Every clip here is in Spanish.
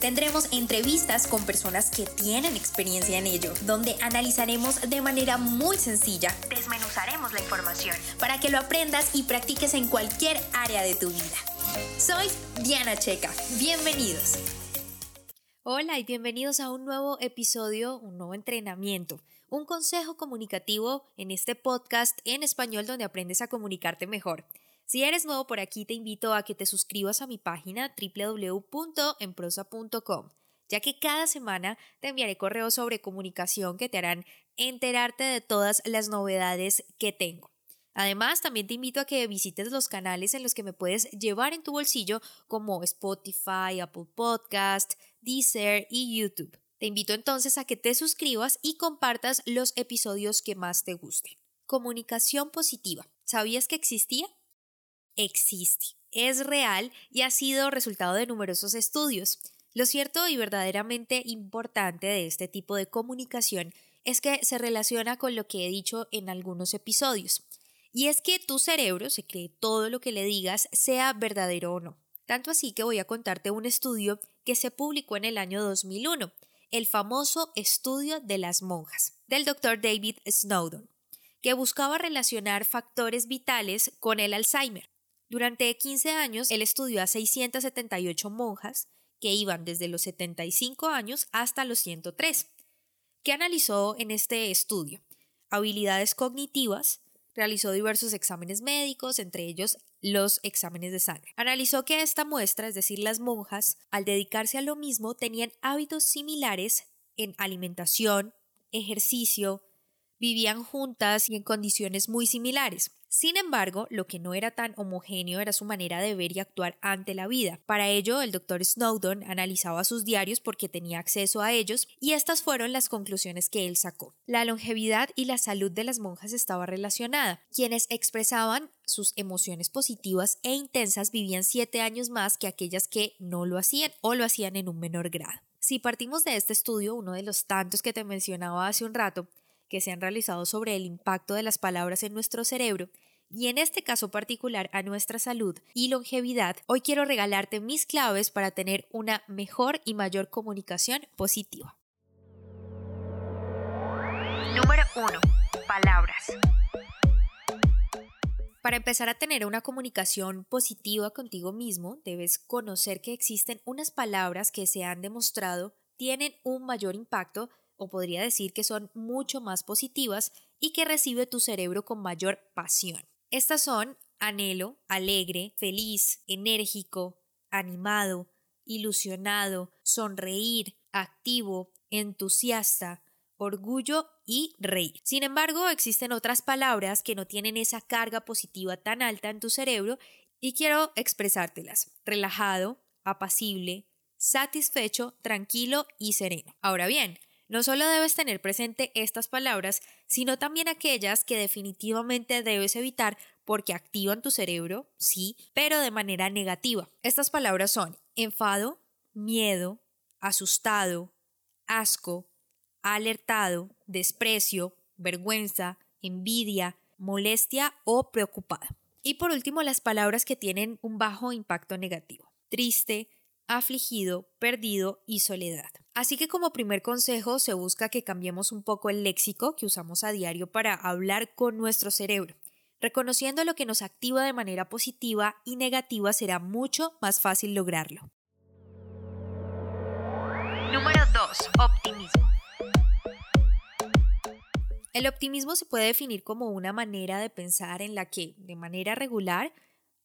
Tendremos entrevistas con personas que tienen experiencia en ello, donde analizaremos de manera muy sencilla, desmenuzaremos la información para que lo aprendas y practiques en cualquier área de tu vida. Soy Diana Checa, bienvenidos. Hola y bienvenidos a un nuevo episodio, un nuevo entrenamiento, un consejo comunicativo en este podcast en español donde aprendes a comunicarte mejor. Si eres nuevo por aquí, te invito a que te suscribas a mi página www.emprosa.com, ya que cada semana te enviaré correos sobre comunicación que te harán enterarte de todas las novedades que tengo. Además, también te invito a que visites los canales en los que me puedes llevar en tu bolsillo como Spotify, Apple Podcast, Deezer y YouTube. Te invito entonces a que te suscribas y compartas los episodios que más te gusten. Comunicación positiva. ¿Sabías que existía? Existe, es real y ha sido resultado de numerosos estudios. Lo cierto y verdaderamente importante de este tipo de comunicación es que se relaciona con lo que he dicho en algunos episodios. Y es que tu cerebro se cree todo lo que le digas, sea verdadero o no. Tanto así que voy a contarte un estudio que se publicó en el año 2001, el famoso estudio de las monjas, del doctor David Snowdon, que buscaba relacionar factores vitales con el Alzheimer. Durante 15 años, él estudió a 678 monjas que iban desde los 75 años hasta los 103. ¿Qué analizó en este estudio? Habilidades cognitivas, realizó diversos exámenes médicos, entre ellos los exámenes de sangre. Analizó que esta muestra, es decir, las monjas, al dedicarse a lo mismo, tenían hábitos similares en alimentación, ejercicio, vivían juntas y en condiciones muy similares. Sin embargo, lo que no era tan homogéneo era su manera de ver y actuar ante la vida. Para ello, el doctor Snowdon analizaba sus diarios porque tenía acceso a ellos y estas fueron las conclusiones que él sacó. La longevidad y la salud de las monjas estaba relacionada. Quienes expresaban sus emociones positivas e intensas vivían siete años más que aquellas que no lo hacían o lo hacían en un menor grado. Si partimos de este estudio, uno de los tantos que te mencionaba hace un rato, que se han realizado sobre el impacto de las palabras en nuestro cerebro, y en este caso particular a nuestra salud y longevidad, hoy quiero regalarte mis claves para tener una mejor y mayor comunicación positiva. Número 1. Palabras. Para empezar a tener una comunicación positiva contigo mismo, debes conocer que existen unas palabras que se han demostrado tienen un mayor impacto o podría decir que son mucho más positivas y que recibe tu cerebro con mayor pasión. Estas son anhelo, alegre, feliz, enérgico, animado, ilusionado, sonreír, activo, entusiasta, orgullo y reír. Sin embargo, existen otras palabras que no tienen esa carga positiva tan alta en tu cerebro y quiero expresártelas. Relajado, apacible, satisfecho, tranquilo y sereno. Ahora bien, no solo debes tener presente estas palabras, sino también aquellas que definitivamente debes evitar porque activan tu cerebro, sí, pero de manera negativa. Estas palabras son enfado, miedo, asustado, asco, alertado, desprecio, vergüenza, envidia, molestia o preocupada. Y por último, las palabras que tienen un bajo impacto negativo. Triste, afligido, perdido y soledad. Así que como primer consejo se busca que cambiemos un poco el léxico que usamos a diario para hablar con nuestro cerebro. Reconociendo lo que nos activa de manera positiva y negativa será mucho más fácil lograrlo. Número 2. Optimismo. El optimismo se puede definir como una manera de pensar en la que, de manera regular,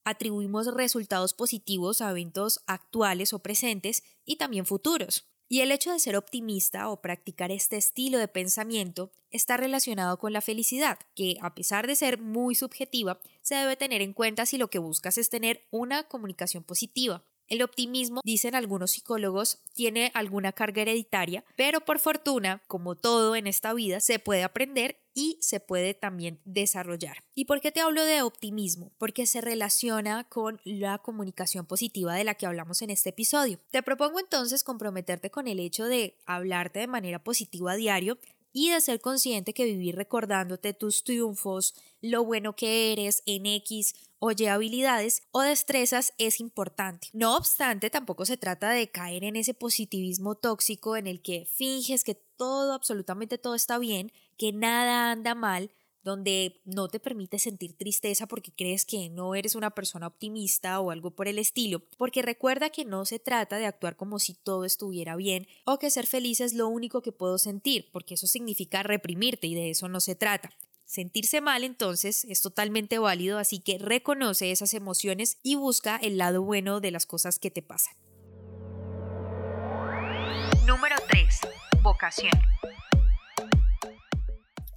atribuimos resultados positivos a eventos actuales o presentes y también futuros. Y el hecho de ser optimista o practicar este estilo de pensamiento está relacionado con la felicidad, que a pesar de ser muy subjetiva, se debe tener en cuenta si lo que buscas es tener una comunicación positiva. El optimismo, dicen algunos psicólogos, tiene alguna carga hereditaria, pero por fortuna, como todo en esta vida, se puede aprender y se puede también desarrollar. ¿Y por qué te hablo de optimismo? Porque se relaciona con la comunicación positiva de la que hablamos en este episodio. Te propongo entonces comprometerte con el hecho de hablarte de manera positiva a diario y de ser consciente que vivir recordándote tus triunfos, lo bueno que eres en X o Y habilidades o destrezas es importante. No obstante, tampoco se trata de caer en ese positivismo tóxico en el que finges que todo, absolutamente todo está bien, que nada anda mal, donde no te permite sentir tristeza porque crees que no eres una persona optimista o algo por el estilo, porque recuerda que no se trata de actuar como si todo estuviera bien o que ser feliz es lo único que puedo sentir, porque eso significa reprimirte y de eso no se trata. Sentirse mal entonces es totalmente válido, así que reconoce esas emociones y busca el lado bueno de las cosas que te pasan. Número 3. Vocación.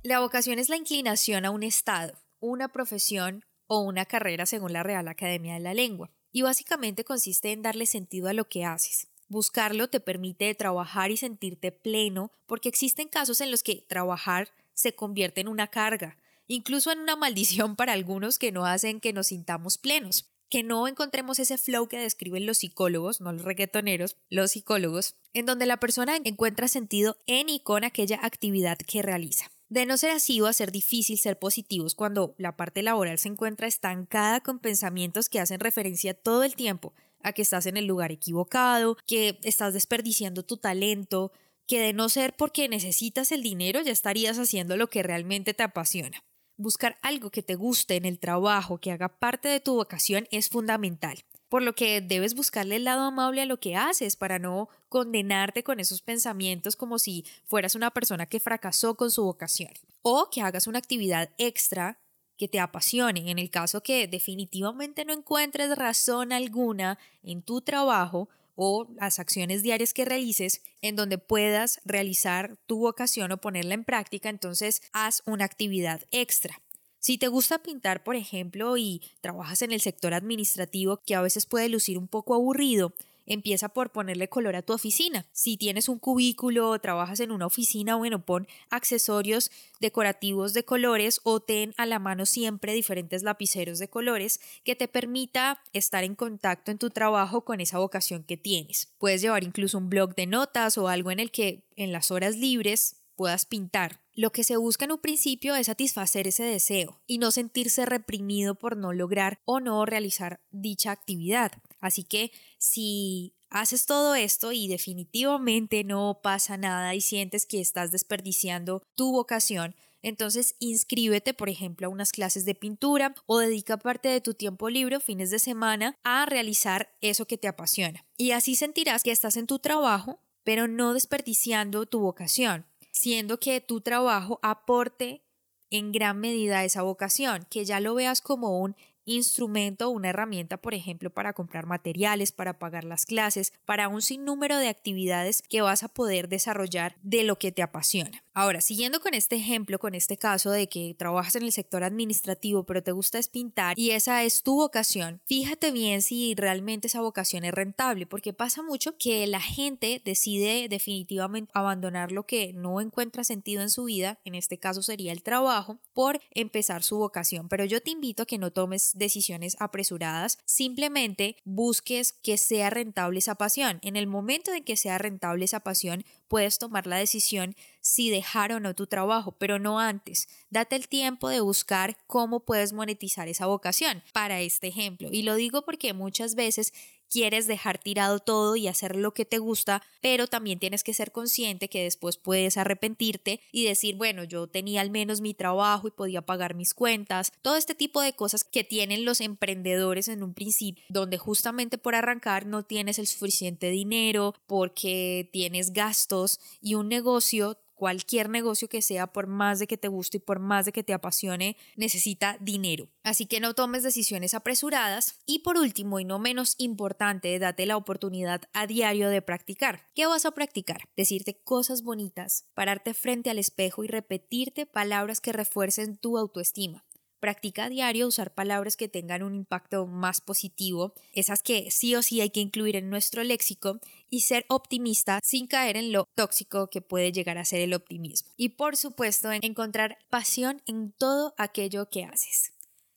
La vocación es la inclinación a un estado, una profesión o una carrera según la Real Academia de la Lengua, y básicamente consiste en darle sentido a lo que haces. Buscarlo te permite trabajar y sentirte pleno, porque existen casos en los que trabajar se convierte en una carga, incluso en una maldición para algunos que no hacen que nos sintamos plenos. Que no encontremos ese flow que describen los psicólogos, no los reggaetoneros, los psicólogos, en donde la persona encuentra sentido en y con aquella actividad que realiza. De no ser así, va a ser difícil ser positivos cuando la parte laboral se encuentra estancada con pensamientos que hacen referencia todo el tiempo a que estás en el lugar equivocado, que estás desperdiciando tu talento, que de no ser porque necesitas el dinero ya estarías haciendo lo que realmente te apasiona. Buscar algo que te guste en el trabajo, que haga parte de tu vocación, es fundamental. Por lo que debes buscarle el lado amable a lo que haces para no condenarte con esos pensamientos como si fueras una persona que fracasó con su vocación. O que hagas una actividad extra que te apasione. En el caso que definitivamente no encuentres razón alguna en tu trabajo, o las acciones diarias que realices en donde puedas realizar tu vocación o ponerla en práctica, entonces haz una actividad extra. Si te gusta pintar, por ejemplo, y trabajas en el sector administrativo, que a veces puede lucir un poco aburrido, Empieza por ponerle color a tu oficina. Si tienes un cubículo o trabajas en una oficina, bueno, pon accesorios decorativos de colores o ten a la mano siempre diferentes lapiceros de colores que te permita estar en contacto en tu trabajo con esa vocación que tienes. Puedes llevar incluso un blog de notas o algo en el que en las horas libres puedas pintar. Lo que se busca en un principio es satisfacer ese deseo y no sentirse reprimido por no lograr o no realizar dicha actividad. Así que si haces todo esto y definitivamente no pasa nada y sientes que estás desperdiciando tu vocación, entonces inscríbete, por ejemplo, a unas clases de pintura o dedica parte de tu tiempo libre fines de semana a realizar eso que te apasiona. Y así sentirás que estás en tu trabajo, pero no desperdiciando tu vocación, siendo que tu trabajo aporte en gran medida esa vocación, que ya lo veas como un instrumento o una herramienta, por ejemplo, para comprar materiales, para pagar las clases, para un sinnúmero de actividades que vas a poder desarrollar de lo que te apasiona. Ahora, siguiendo con este ejemplo, con este caso de que trabajas en el sector administrativo, pero te gusta es pintar y esa es tu vocación, fíjate bien si realmente esa vocación es rentable, porque pasa mucho que la gente decide definitivamente abandonar lo que no encuentra sentido en su vida, en este caso sería el trabajo, por empezar su vocación. Pero yo te invito a que no tomes decisiones apresuradas, simplemente busques que sea rentable esa pasión. En el momento en que sea rentable esa pasión, puedes tomar la decisión si dejar o no tu trabajo, pero no antes. Date el tiempo de buscar cómo puedes monetizar esa vocación para este ejemplo. Y lo digo porque muchas veces quieres dejar tirado todo y hacer lo que te gusta, pero también tienes que ser consciente que después puedes arrepentirte y decir, bueno, yo tenía al menos mi trabajo y podía pagar mis cuentas, todo este tipo de cosas que tienen los emprendedores en un principio, donde justamente por arrancar no tienes el suficiente dinero porque tienes gastos y un negocio cualquier negocio que sea, por más de que te guste y por más de que te apasione, necesita dinero. Así que no tomes decisiones apresuradas. Y por último, y no menos importante, date la oportunidad a diario de practicar. ¿Qué vas a practicar? Decirte cosas bonitas, pararte frente al espejo y repetirte palabras que refuercen tu autoestima. Practica a diario usar palabras que tengan un impacto más positivo, esas que sí o sí hay que incluir en nuestro léxico, y ser optimista sin caer en lo tóxico que puede llegar a ser el optimismo. Y por supuesto, encontrar pasión en todo aquello que haces.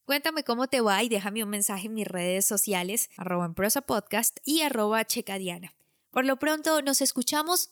Cuéntame cómo te va y déjame un mensaje en mis redes sociales, arroba en prosa podcast y arroba checadiana. Por lo pronto, nos escuchamos